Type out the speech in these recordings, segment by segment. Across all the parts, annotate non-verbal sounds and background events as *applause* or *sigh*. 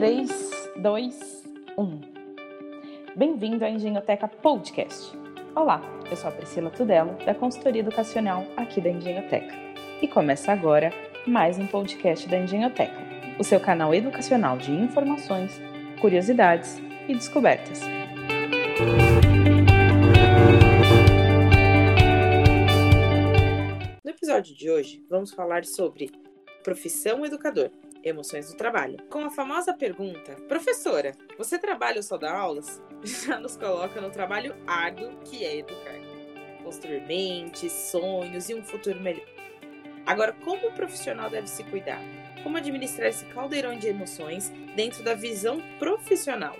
3, 2, 1. Bem-vindo à Engenhoteca Podcast. Olá, eu sou a Priscila Tudelo, da consultoria educacional aqui da Engenhoteca. E começa agora mais um podcast da Engenhoteca, o seu canal educacional de informações, curiosidades e descobertas. No episódio de hoje, vamos falar sobre profissão educador, emoções do trabalho. Com a famosa pergunta: Professora, você trabalha ou só dá aulas? *laughs* Já nos coloca no trabalho árduo que é educar. Construir mentes, sonhos e um futuro melhor. Agora, como o profissional deve se cuidar? Como administrar esse caldeirão de emoções dentro da visão profissional?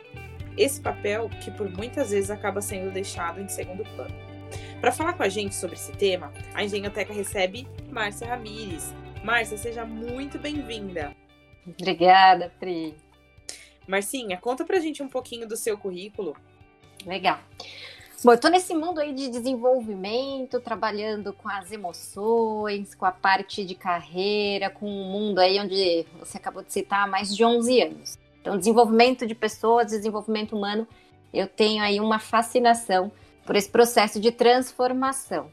Esse papel que por muitas vezes acaba sendo deixado em segundo plano. Para falar com a gente sobre esse tema, a Engenhoteca recebe Márcia Ramires. Márcia, seja muito bem-vinda. Obrigada, Pri. Marcinha, conta pra gente um pouquinho do seu currículo. Legal. Bom, eu tô nesse mundo aí de desenvolvimento, trabalhando com as emoções, com a parte de carreira, com um mundo aí onde você acabou de citar há mais de 11 anos. Então, desenvolvimento de pessoas, desenvolvimento humano, eu tenho aí uma fascinação por esse processo de transformação.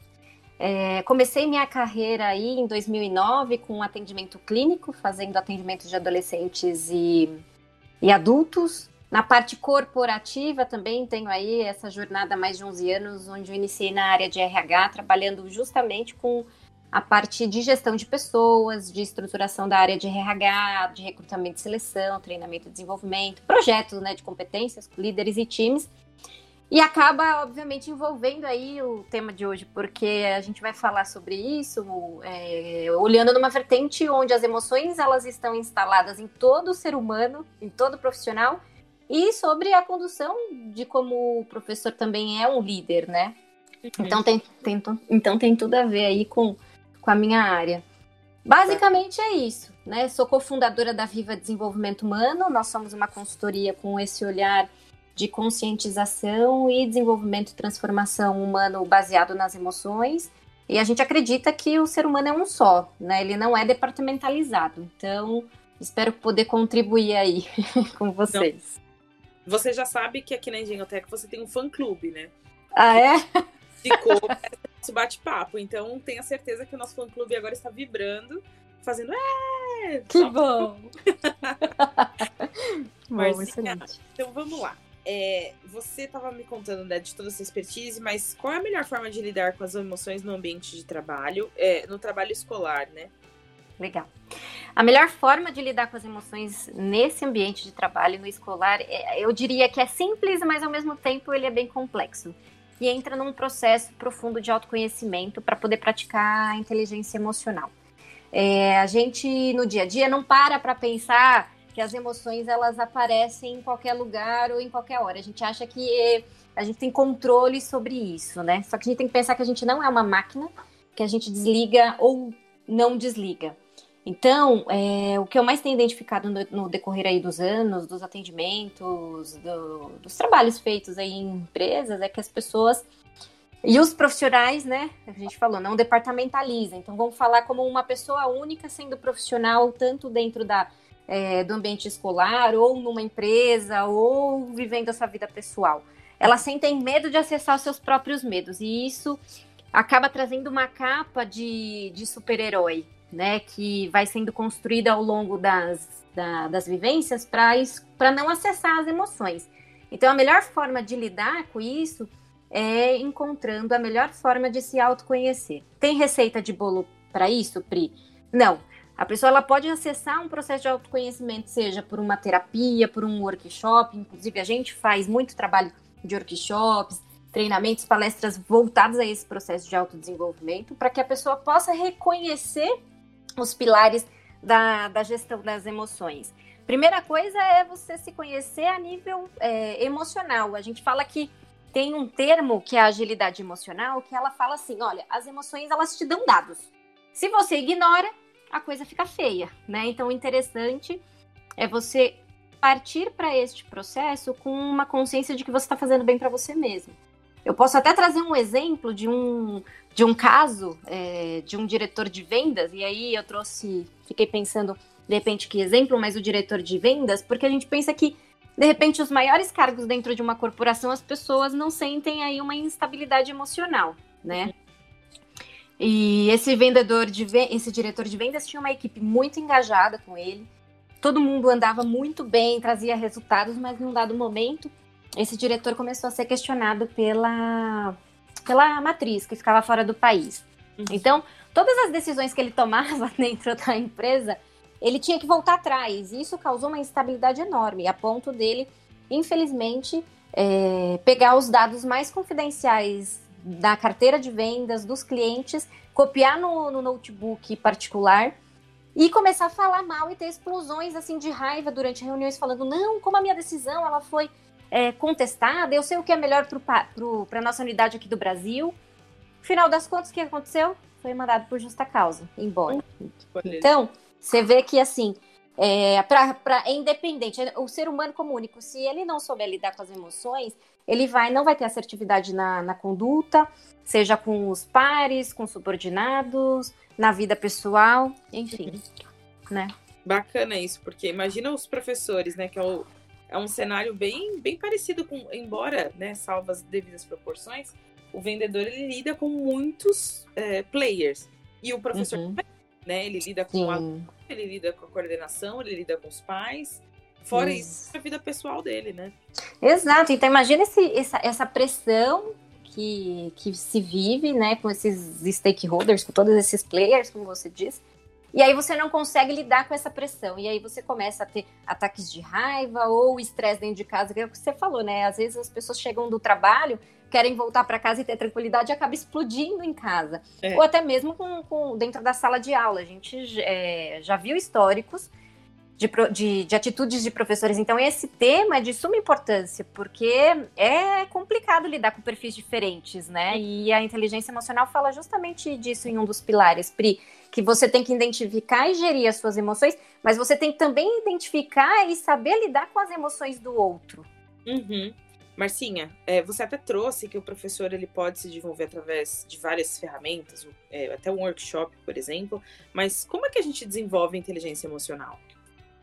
É, comecei minha carreira aí em 2009 com atendimento clínico, fazendo atendimento de adolescentes e, e adultos. Na parte corporativa também tenho aí essa jornada mais de 11 anos, onde eu iniciei na área de RH, trabalhando justamente com a parte de gestão de pessoas, de estruturação da área de RH, de recrutamento e seleção, treinamento e desenvolvimento, projetos né, de competências, líderes e times. E acaba, obviamente, envolvendo aí o tema de hoje, porque a gente vai falar sobre isso, é, olhando numa vertente onde as emoções elas estão instaladas em todo ser humano, em todo profissional, e sobre a condução de como o professor também é um líder, né? Uhum. Então tem, tem, então tem tudo a ver aí com, com a minha área. Basicamente é isso, né? Sou cofundadora da Viva Desenvolvimento Humano, nós somos uma consultoria com esse olhar de conscientização e desenvolvimento e transformação humano baseado nas emoções. E a gente acredita que o ser humano é um só, né? Ele não é departamentalizado. Então, espero poder contribuir aí *laughs* com vocês. Então, você já sabe que aqui na Engenhoteca você tem um fã-clube, né? Ah, é? Ficou *laughs* esse bate-papo. Então, tenha certeza que o nosso fã-clube agora está vibrando, fazendo... É! Que *laughs* bom! Marcinha, então vamos lá é, você estava me contando né, de toda essa expertise, mas qual é a melhor forma de lidar com as emoções no ambiente de trabalho, é, no trabalho escolar, né? Legal. A melhor forma de lidar com as emoções nesse ambiente de trabalho, no escolar, é, eu diria que é simples, mas ao mesmo tempo ele é bem complexo. E entra num processo profundo de autoconhecimento para poder praticar a inteligência emocional. É, a gente, no dia a dia, não para para pensar que as emoções elas aparecem em qualquer lugar ou em qualquer hora. A gente acha que a gente tem controle sobre isso, né? Só que a gente tem que pensar que a gente não é uma máquina, que a gente desliga ou não desliga. Então, é, o que eu mais tenho identificado no, no, decorrer aí dos anos, dos atendimentos, do, dos trabalhos feitos aí em empresas, é que as pessoas e os profissionais, né? A gente falou, não departamentaliza. Então, vamos falar como uma pessoa única sendo profissional, tanto dentro da é, do ambiente escolar, ou numa empresa, ou vivendo a sua vida pessoal. Elas sentem medo de acessar os seus próprios medos, e isso acaba trazendo uma capa de, de super-herói, né? Que vai sendo construída ao longo das, da, das vivências para não acessar as emoções. Então, a melhor forma de lidar com isso é encontrando a melhor forma de se autoconhecer. Tem receita de bolo para isso, Pri? Não. A pessoa ela pode acessar um processo de autoconhecimento, seja por uma terapia, por um workshop. Inclusive, a gente faz muito trabalho de workshops, treinamentos, palestras voltados a esse processo de autodesenvolvimento, para que a pessoa possa reconhecer os pilares da, da gestão das emoções. Primeira coisa é você se conhecer a nível é, emocional. A gente fala que tem um termo que é a agilidade emocional, que ela fala assim: olha, as emoções elas te dão dados. Se você ignora, a coisa fica feia, né? Então, o interessante é você partir para este processo com uma consciência de que você está fazendo bem para você mesmo. Eu posso até trazer um exemplo de um, de um caso é, de um diretor de vendas, e aí eu trouxe, fiquei pensando de repente, que exemplo, mas o diretor de vendas, porque a gente pensa que, de repente, os maiores cargos dentro de uma corporação, as pessoas não sentem aí uma instabilidade emocional, né? E esse vendedor de esse diretor de vendas tinha uma equipe muito engajada com ele. Todo mundo andava muito bem, trazia resultados, mas num dado momento, esse diretor começou a ser questionado pela pela matriz que ficava fora do país. Uhum. Então, todas as decisões que ele tomava *laughs* dentro da empresa, ele tinha que voltar atrás. E isso causou uma instabilidade enorme, a ponto dele, infelizmente, é, pegar os dados mais confidenciais da carteira de vendas dos clientes, copiar no, no notebook particular e começar a falar mal e ter explosões assim de raiva durante reuniões falando não, como a minha decisão ela foi é, contestada, eu sei o que é melhor para a nossa unidade aqui do Brasil. Final das contas, o que aconteceu? Foi mandado por justa causa, embora. Então, você vê que assim, é, pra, pra, é independente. O ser humano como único, se ele não souber lidar com as emoções, ele vai não vai ter assertividade na, na conduta, seja com os pares, com subordinados, na vida pessoal, enfim, né? Bacana isso, porque imagina os professores, né, que é, o, é um cenário bem, bem parecido com, embora, né, salvo as devidas proporções, o vendedor ele lida com muitos é, players e o professor uhum. né, ele lida com a ele lida com a coordenação, ele lida com os pais. Fora isso, a vida pessoal dele, né? Exato. Então imagina esse, essa, essa pressão que, que se vive, né, com esses stakeholders, com todos esses players, como você disse. E aí você não consegue lidar com essa pressão. E aí você começa a ter ataques de raiva ou estresse dentro de casa, que é o que você falou, né? Às vezes as pessoas chegam do trabalho, querem voltar para casa e ter tranquilidade e acaba explodindo em casa. É. Ou até mesmo com, com, dentro da sala de aula. A gente é, já viu históricos de, de, de, atitudes de professores. Então, esse tema é de suma importância, porque é complicado lidar com perfis diferentes, né? E a inteligência emocional fala justamente disso em um dos pilares, Pri, que você tem que identificar e gerir as suas emoções, mas você tem que também identificar e saber lidar com as emoções do outro. Uhum. Marcinha, é, você até trouxe que o professor ele pode se desenvolver através de várias ferramentas, é, até um workshop, por exemplo, mas como é que a gente desenvolve inteligência emocional?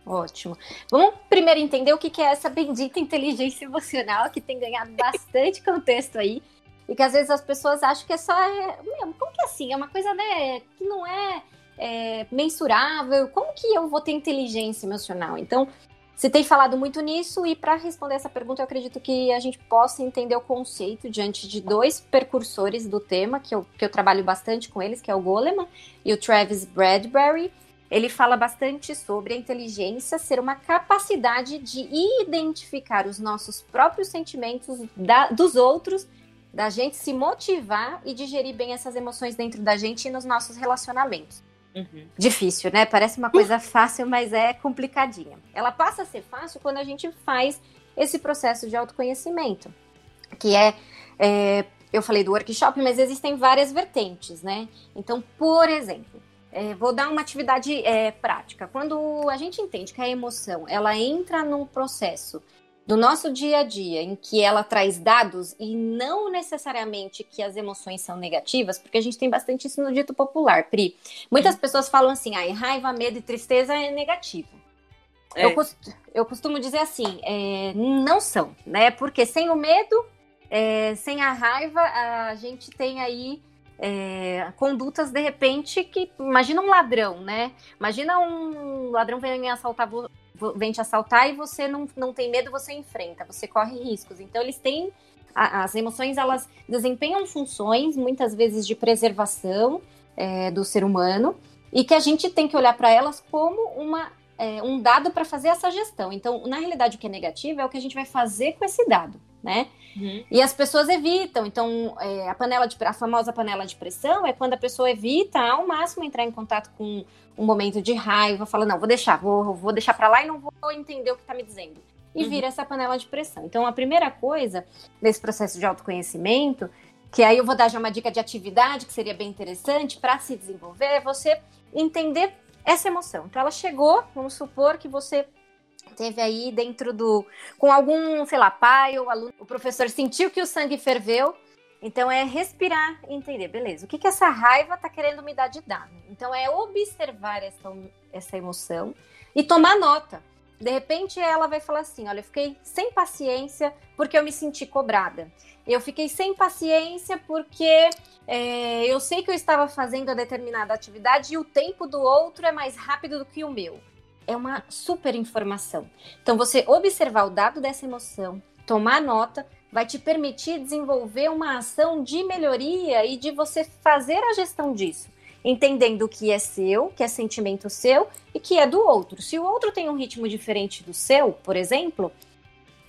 Ótimo. Vamos primeiro entender o que é essa bendita inteligência emocional que tem ganhado bastante contexto aí. E que às vezes as pessoas acham que é só. É, como que é assim? É uma coisa, né, que não é, é mensurável. Como que eu vou ter inteligência emocional? Então, você tem falado muito nisso, e para responder essa pergunta, eu acredito que a gente possa entender o conceito diante de dois percursores do tema, que eu, que eu trabalho bastante com eles, que é o Goleman e o Travis Bradbury ele fala bastante sobre a inteligência ser uma capacidade de identificar os nossos próprios sentimentos da, dos outros, da gente se motivar e digerir bem essas emoções dentro da gente e nos nossos relacionamentos. Uhum. Difícil, né? Parece uma coisa fácil, mas é complicadinha. Ela passa a ser fácil quando a gente faz esse processo de autoconhecimento, que é, é eu falei do workshop, mas existem várias vertentes, né? Então, por exemplo, é, vou dar uma atividade é, prática. Quando a gente entende que a emoção ela entra num processo do nosso dia a dia em que ela traz dados e não necessariamente que as emoções são negativas, porque a gente tem bastante isso no dito popular, Pri. Muitas pessoas falam assim, ah, raiva, medo e tristeza é negativo. É. Eu, costumo, eu, costumo dizer assim, é, não são, né? Porque sem o medo, é, sem a raiva, a gente tem aí é, condutas de repente que imagina um ladrão, né? Imagina um ladrão vem assaltar, vem te assaltar e você não, não tem medo, você enfrenta, você corre riscos. Então eles têm as emoções, elas desempenham funções muitas vezes de preservação é, do ser humano e que a gente tem que olhar para elas como uma é, um dado para fazer essa gestão. Então, na realidade, o que é negativo é o que a gente vai fazer com esse dado né? Uhum. E as pessoas evitam. Então, é, a panela de a famosa panela de pressão é quando a pessoa evita ao máximo entrar em contato com um momento de raiva, fala não, vou deixar, vou, vou deixar para lá e não vou entender o que está me dizendo. E uhum. vira essa panela de pressão. Então, a primeira coisa nesse processo de autoconhecimento, que aí eu vou dar já uma dica de atividade que seria bem interessante para se desenvolver, é você entender essa emoção. Então, ela chegou, vamos supor que você teve aí dentro do. com algum, sei lá, pai ou aluno, o professor sentiu que o sangue ferveu. Então é respirar e entender, beleza, o que, que essa raiva está querendo me dar de dano? Então é observar essa, essa emoção e tomar nota. De repente ela vai falar assim: olha, eu fiquei sem paciência porque eu me senti cobrada. Eu fiquei sem paciência porque é, eu sei que eu estava fazendo a determinada atividade e o tempo do outro é mais rápido do que o meu. É uma super informação. Então, você observar o dado dessa emoção, tomar nota, vai te permitir desenvolver uma ação de melhoria e de você fazer a gestão disso entendendo o que é seu, que é sentimento seu e que é do outro. Se o outro tem um ritmo diferente do seu, por exemplo,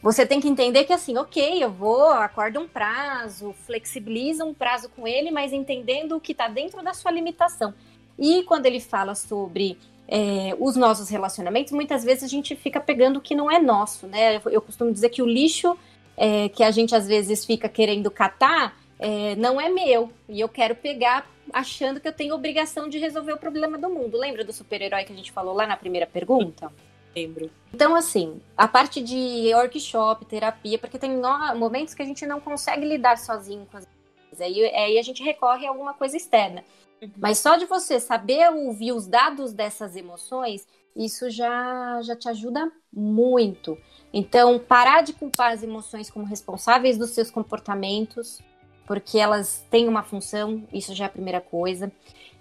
você tem que entender que assim, ok, eu vou, acorda um prazo, flexibiliza um prazo com ele, mas entendendo o que está dentro da sua limitação. E quando ele fala sobre é, os nossos relacionamentos, muitas vezes a gente fica pegando o que não é nosso, né? Eu, costumo dizer que o lixo é, que a gente às vezes fica querendo catar é, não é meu e eu quero pegar achando que eu tenho obrigação de resolver o problema do mundo. Lembra do super-herói que a gente falou lá na primeira pergunta? Lembro. Então, assim, a parte de workshop, terapia, porque tem momentos que a gente não consegue lidar sozinho com as coisas. Aí, aí a gente recorre a alguma coisa externa. Uhum. Mas só de você saber ouvir os dados dessas emoções, isso já, já te ajuda muito. Então, parar de culpar as emoções como responsáveis dos seus comportamentos, porque elas têm uma função, isso já é a primeira coisa.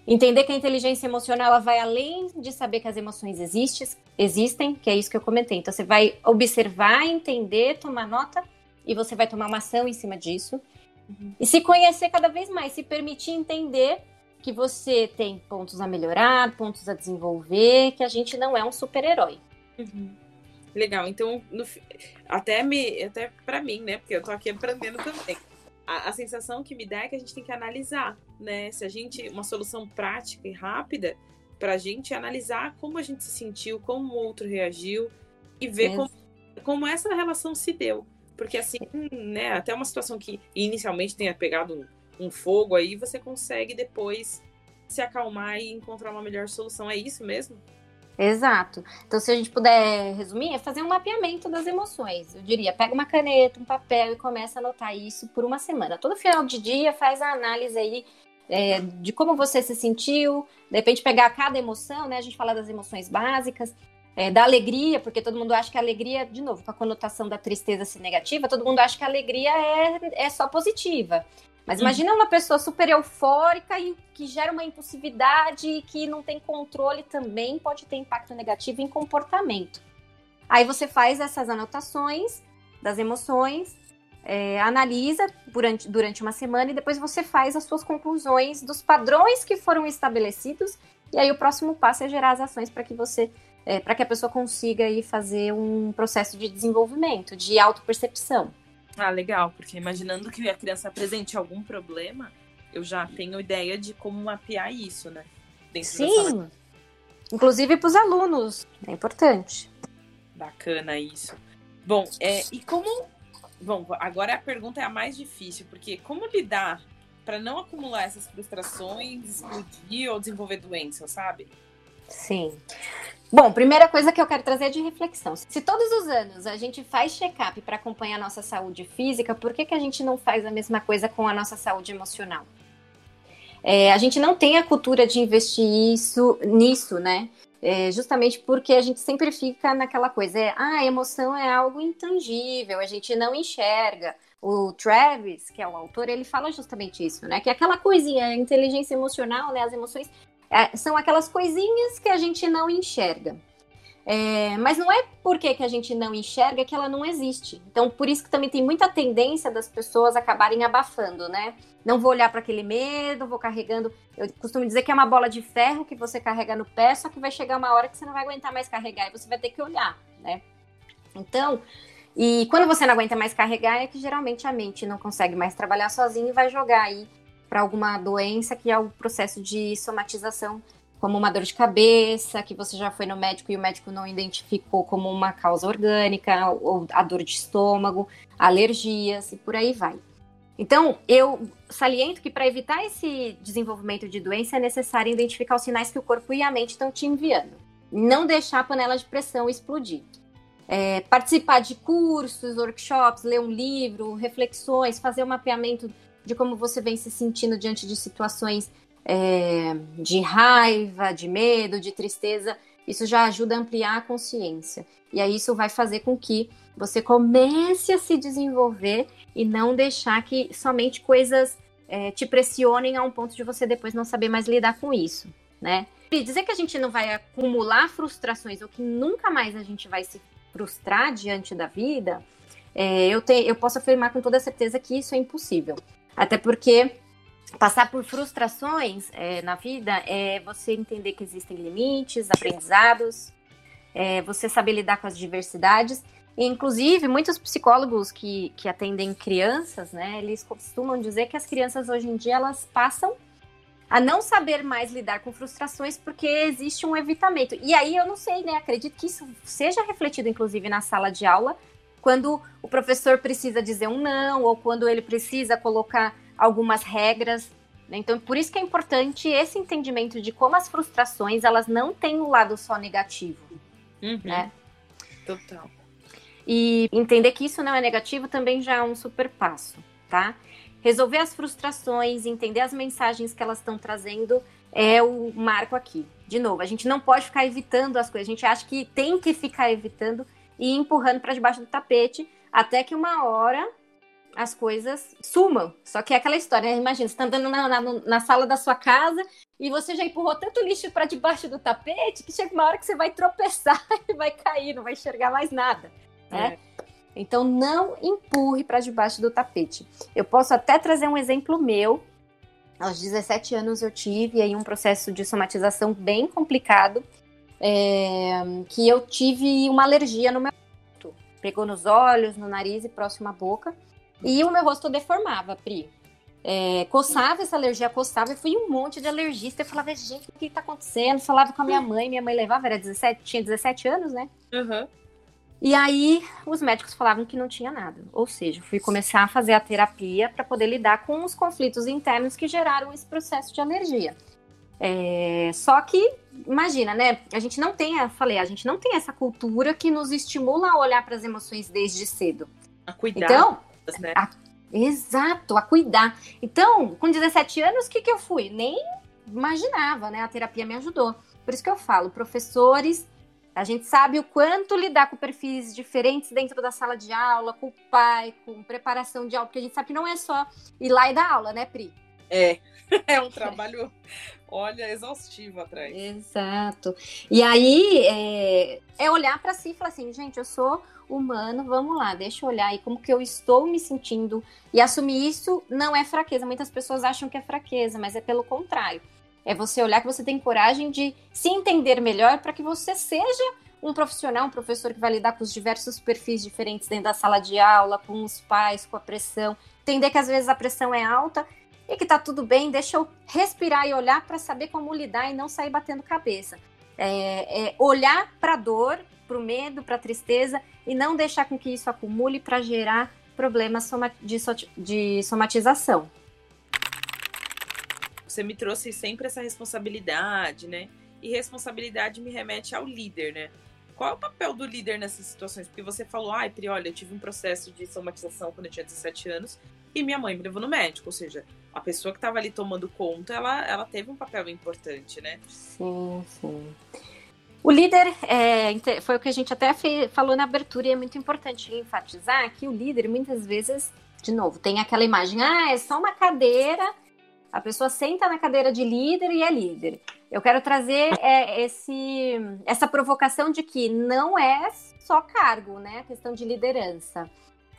Entender que a inteligência emocional ela vai além de saber que as emoções existem, existem, que é isso que eu comentei. Então você vai observar, entender, tomar nota e você vai tomar uma ação em cima disso. Uhum. E se conhecer cada vez mais, se permitir entender que você tem pontos a melhorar, pontos a desenvolver, que a gente não é um super-herói. Uhum. Legal, então no, até me até para mim, né? Porque eu tô aqui aprendendo também a, a, sensação que me dá é que a gente tem que analisar, né? Se a gente. Uma solução prática e rápida para a gente analisar como a gente se sentiu, como o outro reagiu e ver como, como essa relação se deu. Porque assim, né, até uma situação que inicialmente tenha pegado um, um fogo aí, você consegue depois se acalmar e encontrar uma melhor solução. É isso mesmo? Exato. Então, se a gente puder resumir, é fazer um mapeamento das emoções. Eu diria, pega uma caneta, um papel e começa a anotar isso por uma semana. Todo final de dia faz a análise aí é, de como você se sentiu, de repente pegar cada emoção, né? A gente fala das emoções básicas, é, da alegria, porque todo mundo acha que a alegria, de novo, com a conotação da tristeza ser negativa, todo mundo acha que a alegria é, é só positiva. Mas uhum. imagina uma pessoa super eufórica e que gera uma impulsividade e que não tem controle também pode ter impacto negativo em comportamento. Aí você faz essas anotações das emoções, é, analisa durante, durante uma semana e depois você faz as suas conclusões dos padrões que foram estabelecidos. E aí o próximo passo é gerar as ações para que você, é, para que a pessoa consiga aí fazer um processo de desenvolvimento, de autopercepção. Ah, legal, porque imaginando que a criança apresente algum problema, eu já tenho ideia de como mapear isso, né? Dentro Sim. Inclusive para os alunos, é importante. Bacana isso. Bom, é, e como. Bom, agora a pergunta é a mais difícil, porque como lidar para não acumular essas frustrações, explodir ou desenvolver doença, sabe? Sim. Bom, primeira coisa que eu quero trazer é de reflexão. Se todos os anos a gente faz check-up para acompanhar a nossa saúde física, por que, que a gente não faz a mesma coisa com a nossa saúde emocional? É, a gente não tem a cultura de investir isso nisso, né? É, justamente porque a gente sempre fica naquela coisa, é, ah, a emoção é algo intangível, a gente não enxerga. O Travis, que é o autor, ele fala justamente isso, né? Que é aquela coisinha, a inteligência emocional, né? As emoções é, são aquelas coisinhas que a gente não enxerga. É, mas não é porque que a gente não enxerga que ela não existe. Então, por isso que também tem muita tendência das pessoas acabarem abafando, né? Não vou olhar para aquele medo, vou carregando. Eu costumo dizer que é uma bola de ferro que você carrega no pé, só que vai chegar uma hora que você não vai aguentar mais carregar e você vai ter que olhar, né? Então, e quando você não aguenta mais carregar, é que geralmente a mente não consegue mais trabalhar sozinha e vai jogar aí para alguma doença que é o processo de somatização, como uma dor de cabeça, que você já foi no médico e o médico não identificou como uma causa orgânica, ou a dor de estômago, alergias e por aí vai. Então, eu saliento que para evitar esse desenvolvimento de doença é necessário identificar os sinais que o corpo e a mente estão te enviando. Não deixar a panela de pressão explodir. É, participar de cursos, workshops, ler um livro, reflexões, fazer o um mapeamento de como você vem se sentindo diante de situações é, de raiva, de medo, de tristeza. Isso já ajuda a ampliar a consciência. E aí isso vai fazer com que você comece a se desenvolver e não deixar que somente coisas é, te pressionem a um ponto de você depois não saber mais lidar com isso, né? E dizer que a gente não vai acumular frustrações ou que nunca mais a gente vai se frustrar diante da vida, é, eu, te, eu posso afirmar com toda certeza que isso é impossível. Até porque passar por frustrações é, na vida é você entender que existem limites, aprendizados, é você saber lidar com as diversidades. E, inclusive, muitos psicólogos que, que atendem crianças, né, eles costumam dizer que as crianças hoje em dia elas passam a não saber mais lidar com frustrações porque existe um evitamento. E aí eu não sei, né? Acredito que isso seja refletido, inclusive, na sala de aula, quando o professor precisa dizer um não, ou quando ele precisa colocar algumas regras. Né? Então, por isso que é importante esse entendimento de como as frustrações elas não têm um lado só negativo. Uhum. Né? Total. E entender que isso não é negativo também já é um super passo, tá? Resolver as frustrações, entender as mensagens que elas estão trazendo é o marco aqui. De novo, a gente não pode ficar evitando as coisas. A gente acha que tem que ficar evitando e empurrando para debaixo do tapete até que uma hora as coisas sumam. Só que é aquela história, né? Imagina, você está andando na, na, na, sala da sua casa e você já empurrou tanto lixo para debaixo do tapete que chega uma hora que você vai tropeçar *laughs* e vai cair, não vai enxergar mais nada. Né? É. Então, não empurre para debaixo do tapete. Eu posso até trazer um exemplo meu. Aos 17 anos eu tive aí um processo de somatização bem complicado, é, que eu tive uma alergia no meu rosto. Pegou nos olhos, no nariz e próximo à boca. E o meu rosto deformava, Pri. É, coçava essa alergia, coçava, e fui um monte de alergista. Eu falava, gente, o que está acontecendo? Falava com a minha mãe, minha mãe levava, era 17, tinha 17 anos, né? Uhum. E aí os médicos falavam que não tinha nada. Ou seja, fui começar a fazer a terapia para poder lidar com os conflitos internos que geraram esse processo de alergia. É, só que, imagina, né? A gente não tem, eu falei, a gente não tem essa cultura que nos estimula a olhar para as emoções desde cedo. A cuidar. Então, né? A, exato, a cuidar. Então, com 17 anos, o que, que eu fui? Nem imaginava, né? A terapia me ajudou. Por isso que eu falo, professores, a gente sabe o quanto lidar com perfis diferentes dentro da sala de aula, com o pai, com preparação de aula, porque a gente sabe que não é só ir lá e dar aula, né, Pri? É, *laughs* é um trabalho, olha, exaustivo atrás. Exato. E aí é, é olhar para si e falar assim, gente, eu sou humano, vamos lá, deixa eu olhar aí como que eu estou me sentindo. E assumir isso não é fraqueza. Muitas pessoas acham que é fraqueza, mas é pelo contrário. É você olhar que você tem coragem de se entender melhor para que você seja um profissional, um professor que vai lidar com os diversos perfis diferentes dentro da sala de aula, com os pais, com a pressão. Entender que às vezes a pressão é alta e que tá tudo bem, deixa eu respirar e olhar para saber como lidar e não sair batendo cabeça. É, é olhar para a dor, para o medo, para a tristeza e não deixar com que isso acumule para gerar problemas de somatização. Você me trouxe sempre essa responsabilidade, né? E responsabilidade me remete ao líder, né? Qual é o papel do líder nessas situações? Porque você falou, ai, Pri, olha, eu tive um processo de somatização quando eu tinha 17 anos e minha mãe me levou no médico. Ou seja, a pessoa que estava ali tomando conta, ela, ela teve um papel importante, né? Sim, sim. O líder, é, foi o que a gente até falou na abertura, e é muito importante enfatizar que o líder, muitas vezes, de novo, tem aquela imagem, ah, é só uma cadeira, a pessoa senta na cadeira de líder e é líder. Eu quero trazer é, esse, essa provocação de que não é só cargo, né, a questão de liderança.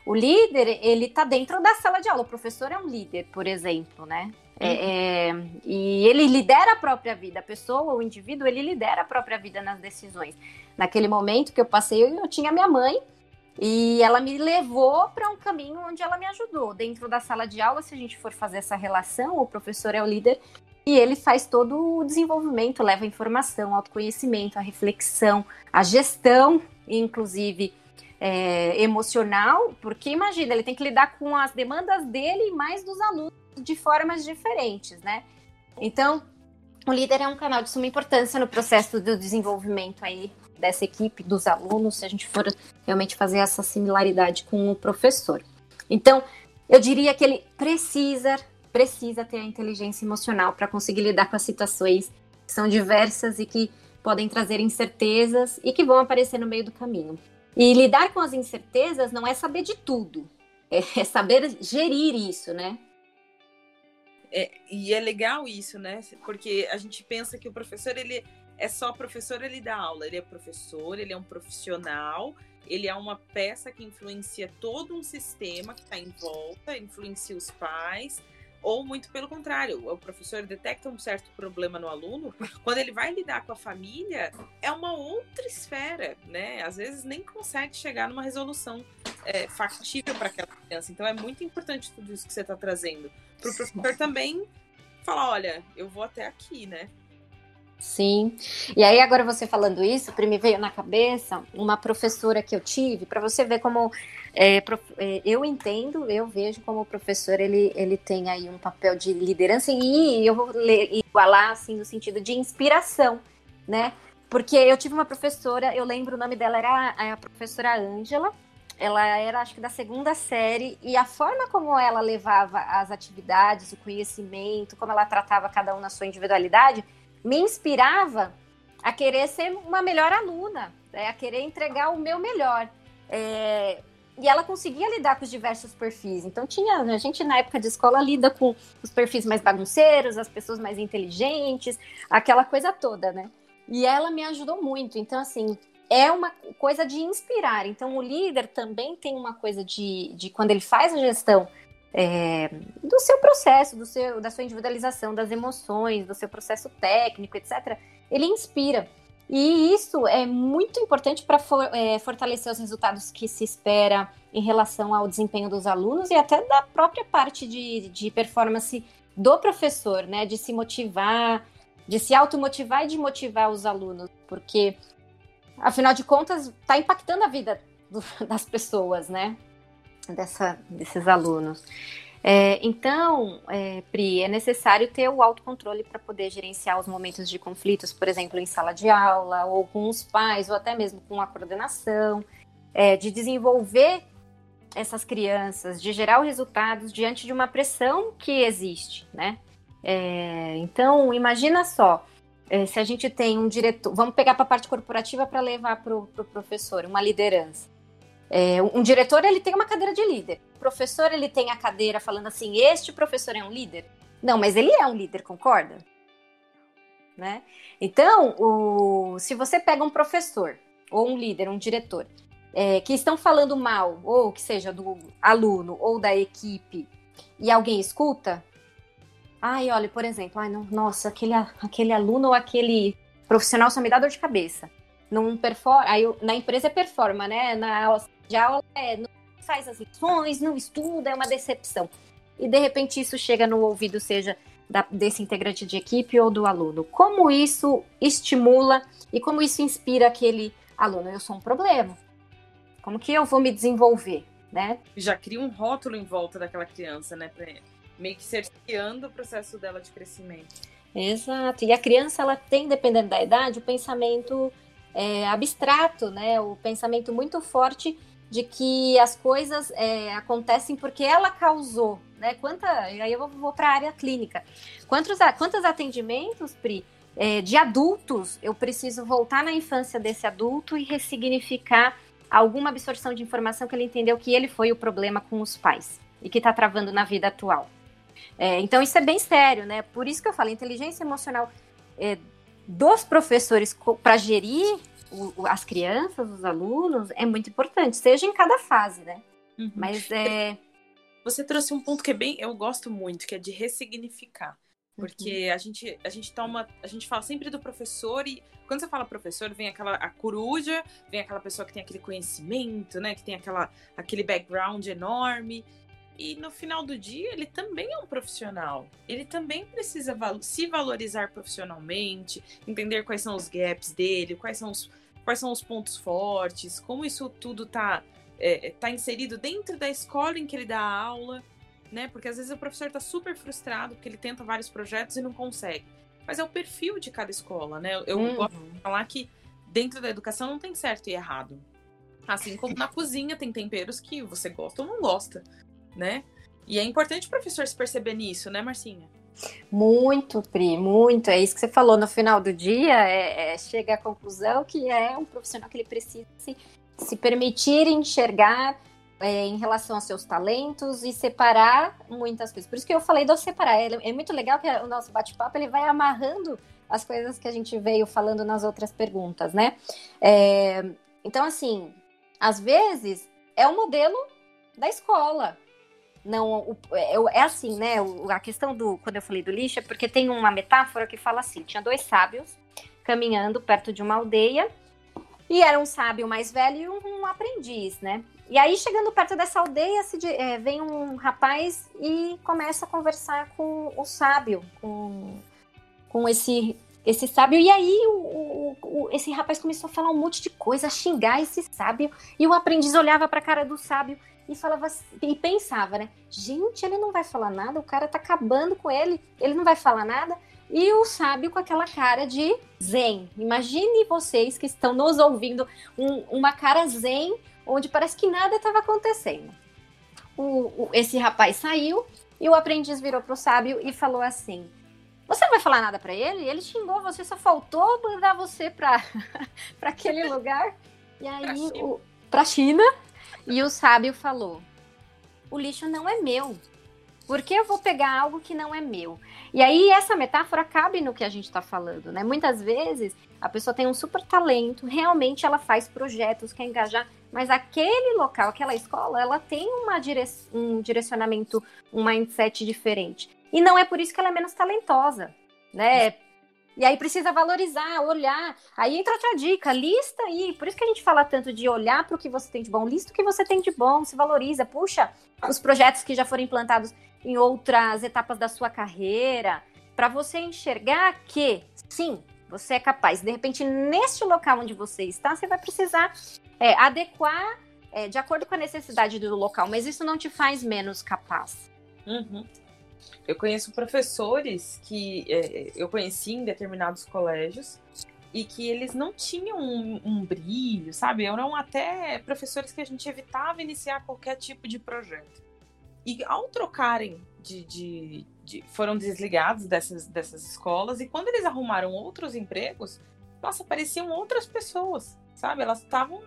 O líder, ele tá dentro da sala de aula. O professor é um líder, por exemplo, né? É, uhum. é, e ele lidera a própria vida. A pessoa, o indivíduo, ele lidera a própria vida nas decisões. Naquele momento que eu passei, eu, eu tinha minha mãe e ela me levou para um caminho onde ela me ajudou. Dentro da sala de aula, se a gente for fazer essa relação, o professor é o líder e ele faz todo o desenvolvimento, leva a informação, autoconhecimento, a reflexão, a gestão, inclusive é, emocional, porque imagina, ele tem que lidar com as demandas dele e mais dos alunos de formas diferentes, né? Então, o líder é um canal de suma importância no processo do desenvolvimento aí dessa equipe, dos alunos, se a gente for realmente fazer essa similaridade com o professor. Então, eu diria que ele precisa, precisa ter a inteligência emocional para conseguir lidar com as situações que são diversas e que podem trazer incertezas e que vão aparecer no meio do caminho. E lidar com as incertezas não é saber de tudo, é, é saber gerir isso, né? É, e é legal isso, né? Porque a gente pensa que o professor ele é só professor, ele dá aula. Ele é professor, ele é um profissional, ele é uma peça que influencia todo um sistema que está em volta, influencia os pais, ou muito pelo contrário, o professor detecta um certo problema no aluno, *laughs* quando ele vai lidar com a família, é uma outra esfera, né? Às vezes nem consegue chegar numa resolução é, factível para aquela criança. Então é muito importante tudo isso que você está trazendo. Para o professor também falar, olha, eu vou até aqui, né? Sim. E aí, agora você falando isso, me veio na cabeça uma professora que eu tive, para você ver como é, é, eu entendo, eu vejo como o professor ele, ele tem aí um papel de liderança e eu vou igualar assim no sentido de inspiração, né? Porque eu tive uma professora, eu lembro o nome dela era a professora Ângela, ela era acho que da segunda série e a forma como ela levava as atividades, o conhecimento, como ela tratava cada um na sua individualidade, me inspirava a querer ser uma melhor aluna, né? a querer entregar o meu melhor. É, e ela conseguia lidar com os diversos perfis. Então tinha, a gente na época de escola lida com os perfis mais bagunceiros, as pessoas mais inteligentes, aquela coisa toda, né? E ela me ajudou muito. Então assim, é uma coisa de inspirar. Então o líder também tem uma coisa de, de quando ele faz a gestão é, do seu processo, do seu, da sua individualização, das emoções, do seu processo técnico, etc., ele inspira. E isso é muito importante para for, é, fortalecer os resultados que se espera em relação ao desempenho dos alunos e até da própria parte de, de performance do professor, né? De se motivar, de se automotivar e de motivar os alunos, porque afinal de contas está impactando a vida do, *laughs* das pessoas, né? Dessa, desses alunos. É, então, é, Pri, é necessário ter o autocontrole para poder gerenciar os momentos de conflitos, por exemplo, em sala de aula, ou com os pais, ou até mesmo com a coordenação, é, de desenvolver essas crianças, de gerar resultados diante de uma pressão que existe, né? É, então, imagina só, é, se a gente tem um diretor, vamos pegar para a parte corporativa para levar para o pro professor, uma liderança. É, um diretor ele tem uma cadeira de líder. O professor ele tem a cadeira falando assim: este professor é um líder. Não, mas ele é um líder, concorda? Né? Então, o, se você pega um professor ou um líder, um diretor, é, que estão falando mal, ou que seja do aluno ou da equipe, e alguém escuta, ai, olha, por exemplo, ai, não, nossa, aquele, aquele aluno ou aquele profissional só me dá dor de cabeça. Não performa, aí na empresa é performa, né? Na aula é, não faz as lições, não estuda, é uma decepção. E de repente isso chega no ouvido, seja da, desse integrante de equipe ou do aluno. Como isso estimula e como isso inspira aquele aluno? Eu sou um problema. Como que eu vou me desenvolver, né? Já cria um rótulo em volta daquela criança, né? Pra meio que cerceando o processo dela de crescimento. Exato. E a criança, ela tem, dependendo da idade, o pensamento é, abstrato, né? O pensamento muito forte de que as coisas é, acontecem porque ela causou, né? Quanta, aí eu vou, vou para a área clínica. Quantos, quantos atendimentos, Pri, é, de adultos eu preciso voltar na infância desse adulto e ressignificar alguma absorção de informação que ele entendeu que ele foi o problema com os pais e que está travando na vida atual. É, então isso é bem sério, né? Por isso que eu falo, inteligência emocional é, dos professores para gerir o, as crianças, os alunos, é muito importante, seja em cada fase, né? Uhum. Mas é. Você trouxe um ponto que é bem, eu gosto muito, que é de ressignificar. Porque uhum. a, gente, a gente toma, a gente fala sempre do professor e quando você fala professor, vem aquela a coruja, vem aquela pessoa que tem aquele conhecimento, né, que tem aquela, aquele background enorme. E no final do dia, ele também é um profissional. Ele também precisa val se valorizar profissionalmente, entender quais são os gaps dele, quais são os, quais são os pontos fortes, como isso tudo está é, tá inserido dentro da escola em que ele dá aula, né? Porque às vezes o professor está super frustrado porque ele tenta vários projetos e não consegue. Mas é o perfil de cada escola, né? Eu uhum. gosto de falar que dentro da educação não tem certo e errado. Assim como na cozinha tem temperos que você gosta ou não gosta né? E é importante o professor se perceber nisso, né, Marcinha? Muito, Pri, muito. É isso que você falou no final do dia, é, é, chega à conclusão que é um profissional que ele precisa se, se permitir enxergar é, em relação aos seus talentos e separar muitas coisas. Por isso que eu falei do separar. É, é muito legal que o nosso bate-papo ele vai amarrando as coisas que a gente veio falando nas outras perguntas, né? É, então, assim, às vezes é o modelo da escola. Não, o, é, é, assim, né? O, a questão do quando eu falei do lixo é porque tem uma metáfora que fala assim: tinha dois sábios caminhando perto de uma aldeia e era um sábio mais velho e um, um aprendiz, né? E aí, chegando perto dessa aldeia, se, é, vem um rapaz e começa a conversar com o sábio, com, com esse, esse sábio. E aí, o, o, esse rapaz começou a falar um monte de coisa, a xingar esse sábio. E o aprendiz olhava para a cara do sábio e falava e pensava, né? Gente, ele não vai falar nada, o cara tá acabando com ele, ele não vai falar nada. E o sábio com aquela cara de zen. Imagine vocês que estão nos ouvindo, um, uma cara zen onde parece que nada estava acontecendo. O, o, esse rapaz saiu e o aprendiz virou para o sábio e falou assim: Você não vai falar nada para ele? Ele xingou você, só faltou mandar você para *laughs* aquele *laughs* lugar. E aí, para China. China. E o sábio falou: O lixo não é meu. Por que eu vou pegar algo que não é meu? E aí essa metáfora cabe no que a gente está falando, né? Muitas vezes a pessoa tem um super talento, realmente ela faz projetos, quer engajar, mas aquele local, aquela escola, ela tem uma dire um direcionamento, um mindset diferente. E não é por isso que ela é menos talentosa, né? E aí precisa valorizar, olhar. Aí entra outra dica, lista aí. Por isso que a gente fala tanto de olhar para o que você tem de bom, lista o que você tem de bom, se valoriza, puxa os projetos que já foram implantados em outras etapas da sua carreira, para você enxergar que sim, você é capaz. De repente, neste local onde você está, você vai precisar é, adequar é, de acordo com a necessidade do local, mas isso não te faz menos capaz. Uhum. Eu conheço professores que é, eu conheci em determinados colégios e que eles não tinham um, um, brilho, sabe? Eram até professores que a gente evitava iniciar qualquer tipo de projeto. E ao trocarem de, de, de, foram desligados dessas, dessas escolas e quando eles arrumaram outros empregos, nossa, pareciam outras pessoas, sabe? Elas estavam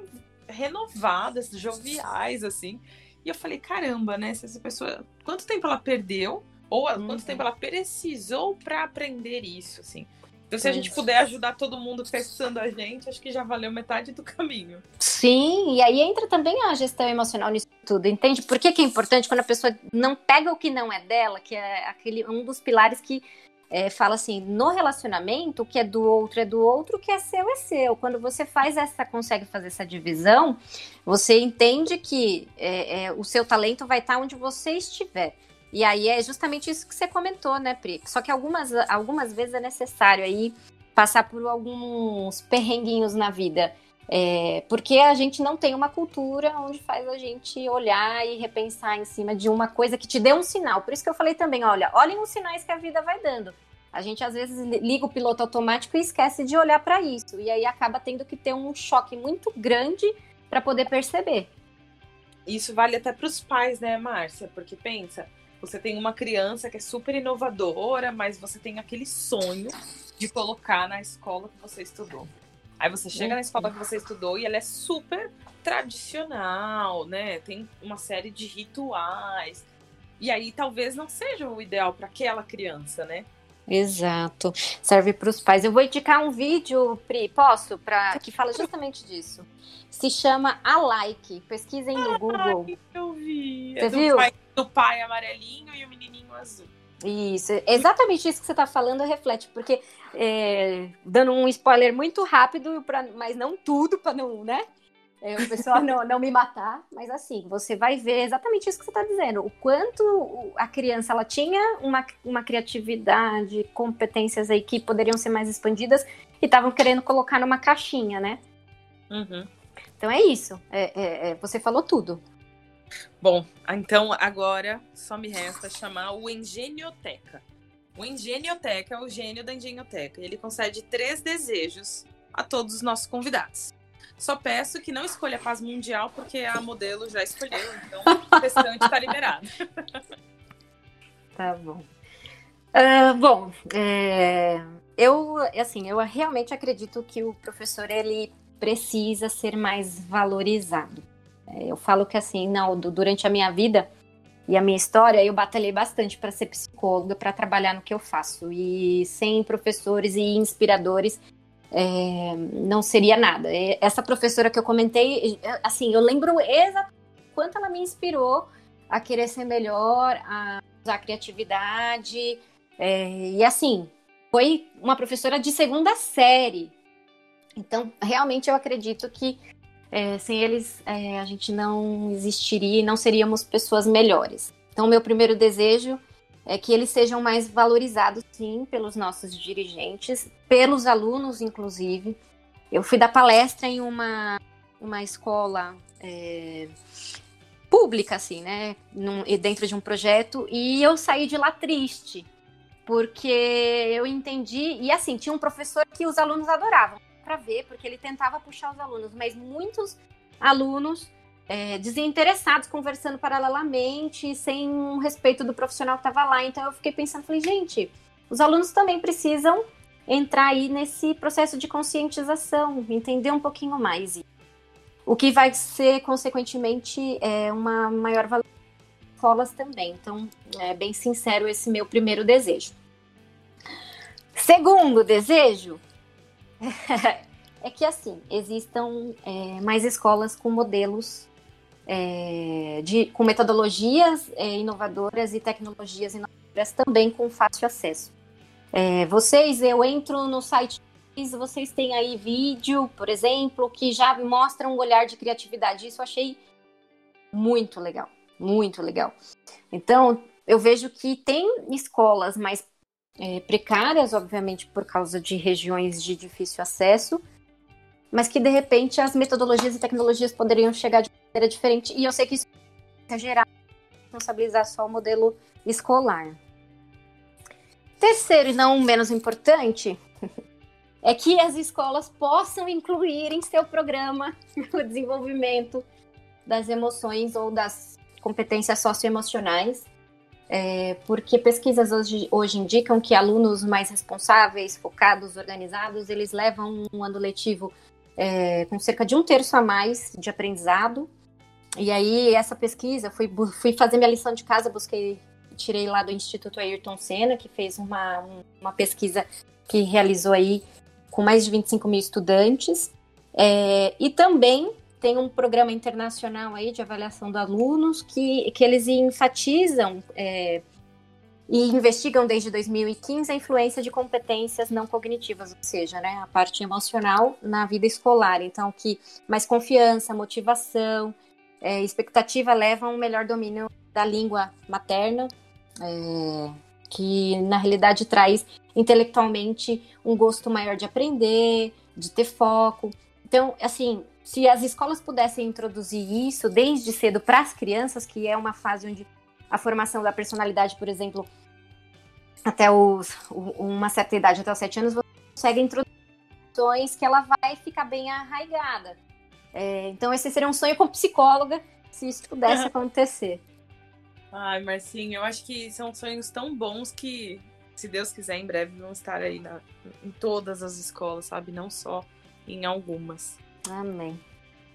renovadas, joviais, assim. E eu falei, caramba, né? Se essa pessoa. Quanto tempo ela perdeu ou uhum. quanto tempo ela precisou para aprender isso, assim. Então, se a gente puder ajudar todo mundo que está estudando a gente, acho que já valeu metade do caminho. Sim, e aí entra também a gestão emocional nisso tudo, entende? Por que, que é importante quando a pessoa não pega o que não é dela, que é aquele um dos pilares que é, fala assim, no relacionamento, o que é do outro é do outro, o que é seu é seu. Quando você faz essa, consegue fazer essa divisão, você entende que é, é, o seu talento vai estar onde você estiver. E aí é justamente isso que você comentou, né, Pri? Só que algumas, algumas vezes é necessário aí passar por alguns perrenguinhos na vida. É, porque a gente não tem uma cultura onde faz a gente olhar e repensar em cima de uma coisa que te dê um sinal. Por isso que eu falei também, olha, olhem os sinais que a vida vai dando. A gente às vezes liga o piloto automático e esquece de olhar para isso. E aí acaba tendo que ter um choque muito grande para poder perceber. Isso vale até para os pais, né, Márcia? Porque pensa, você tem uma criança que é super inovadora, mas você tem aquele sonho de colocar na escola que você estudou. Aí você chega na escola que você estudou e ela é super tradicional, né? Tem uma série de rituais. E aí talvez não seja o ideal para aquela criança, né? Exato. Serve para os pais. Eu vou indicar um vídeo, Pri, posso? Pra, que fala justamente disso. Se chama A Like. Pesquisem no Google. eu vi. Você é viu? Pai, do pai amarelinho e o menininho azul. Isso, exatamente isso que você está falando reflete, porque é, dando um spoiler muito rápido, pra, mas não tudo, para não, né? É, o pessoal não, não me matar, mas assim, você vai ver exatamente isso que você está dizendo. O quanto a criança ela tinha uma, uma criatividade, competências aí que poderiam ser mais expandidas e estavam querendo colocar numa caixinha, né? Uhum. Então é isso. É, é, é, você falou tudo. Bom, então agora só me resta chamar o Engenioteca. O Engenioteca é o gênio da Engenioteca. Ele concede três desejos a todos os nossos convidados. Só peço que não escolha a paz mundial, porque a modelo já escolheu, então o restante está liberado. *laughs* Tá bom. Uh, bom, é, eu assim, eu realmente acredito que o professor ele precisa ser mais valorizado. É, eu falo que assim, não, durante a minha vida e a minha história, eu batalhei bastante para ser psicóloga, para trabalhar no que eu faço. E sem professores e inspiradores, é, não seria nada. Essa professora que eu comentei, assim, eu lembro exatamente quanto ela me inspirou a querer ser melhor, a usar a criatividade. É, e assim, foi uma professora de segunda série. Então, realmente eu acredito que é, sem eles, é, a gente não existiria e não seríamos pessoas melhores. Então, meu primeiro desejo é que eles sejam mais valorizados, sim, pelos nossos dirigentes, pelos alunos, inclusive. Eu fui dar palestra em uma, uma escola é, pública, assim, né? Num, dentro de um projeto, e eu saí de lá triste, porque eu entendi. E assim, tinha um professor que os alunos adoravam para ver, porque ele tentava puxar os alunos, mas muitos alunos é, desinteressados, conversando paralelamente, sem um respeito do profissional que estava lá. Então eu fiquei pensando, falei, gente, os alunos também precisam entrar aí nesse processo de conscientização, entender um pouquinho mais. O que vai ser, consequentemente, é uma maior escolas também. Então, é bem sincero esse meu primeiro desejo. Segundo desejo, *laughs* é que assim, existam é, mais escolas com modelos é, de, com metodologias é, inovadoras e tecnologias inovadoras também com fácil acesso. É, vocês, eu entro no site, vocês têm aí vídeo, por exemplo, que já mostra um olhar de criatividade. Isso eu achei muito legal, muito legal. Então, eu vejo que tem escolas mais é, precárias, obviamente, por causa de regiões de difícil acesso, mas que de repente as metodologias e tecnologias poderiam chegar de maneira diferente. E eu sei que isso é gerar responsabilizar só o modelo escolar. Terceiro e não menos importante *laughs* é que as escolas possam incluir em seu programa *laughs* o desenvolvimento das emoções ou das competências socioemocionais é, porque pesquisas hoje, hoje indicam que alunos mais responsáveis, focados, organizados, eles levam um ano letivo é, com cerca de um terço a mais de aprendizado. E aí, essa pesquisa, fui, fui fazer minha lição de casa, busquei, tirei lá do Instituto Ayrton Senna, que fez uma, uma pesquisa que realizou aí com mais de 25 mil estudantes. É, e também tem um programa internacional aí de avaliação de alunos que, que eles enfatizam é, e investigam desde 2015 a influência de competências não cognitivas, ou seja, né, a parte emocional na vida escolar. Então, que mais confiança, motivação, é, expectativa levam a um melhor domínio da língua materna, é, que na realidade traz intelectualmente um gosto maior de aprender, de ter foco. Então, assim, se as escolas pudessem introduzir isso desde cedo para as crianças, que é uma fase onde a formação da personalidade, por exemplo, até os, uma certa idade, até os sete anos, você consegue introduzir que ela vai ficar bem arraigada. É, então, esse seria um sonho como psicóloga, se isso pudesse acontecer. Ai, Marcinho, eu acho que são sonhos tão bons que, se Deus quiser, em breve vão estar aí na, em todas as escolas, sabe? Não só em algumas. Amém.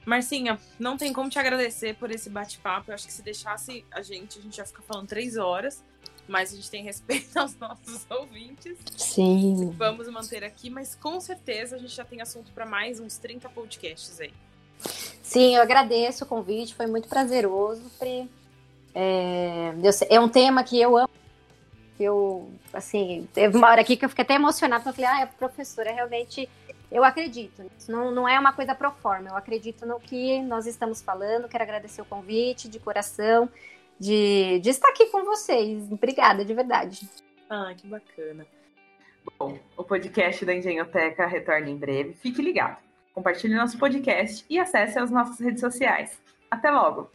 Marcinha, não tem como te agradecer por esse bate-papo. Eu acho que se deixasse a gente, a gente ia ficar falando três horas. Mas a gente tem respeito *laughs* aos nossos ouvintes. Sim. Vamos manter aqui, mas com certeza a gente já tem assunto para mais uns 30 podcasts aí. Sim, eu agradeço o convite, foi muito prazeroso. É, é um tema que eu amo. Eu, assim, teve uma hora aqui que eu fiquei até emocionada, eu falei, ah, a professora realmente eu acredito nisso. Não, não é uma coisa pro forma. Eu acredito no que nós estamos falando. Quero agradecer o convite de coração, de, de estar aqui com vocês. Obrigada, de verdade. Ah, que bacana. Bom, o podcast da Engenhoteca retorna em breve. Fique ligado. Compartilhe nosso podcast e acesse as nossas redes sociais. Até logo!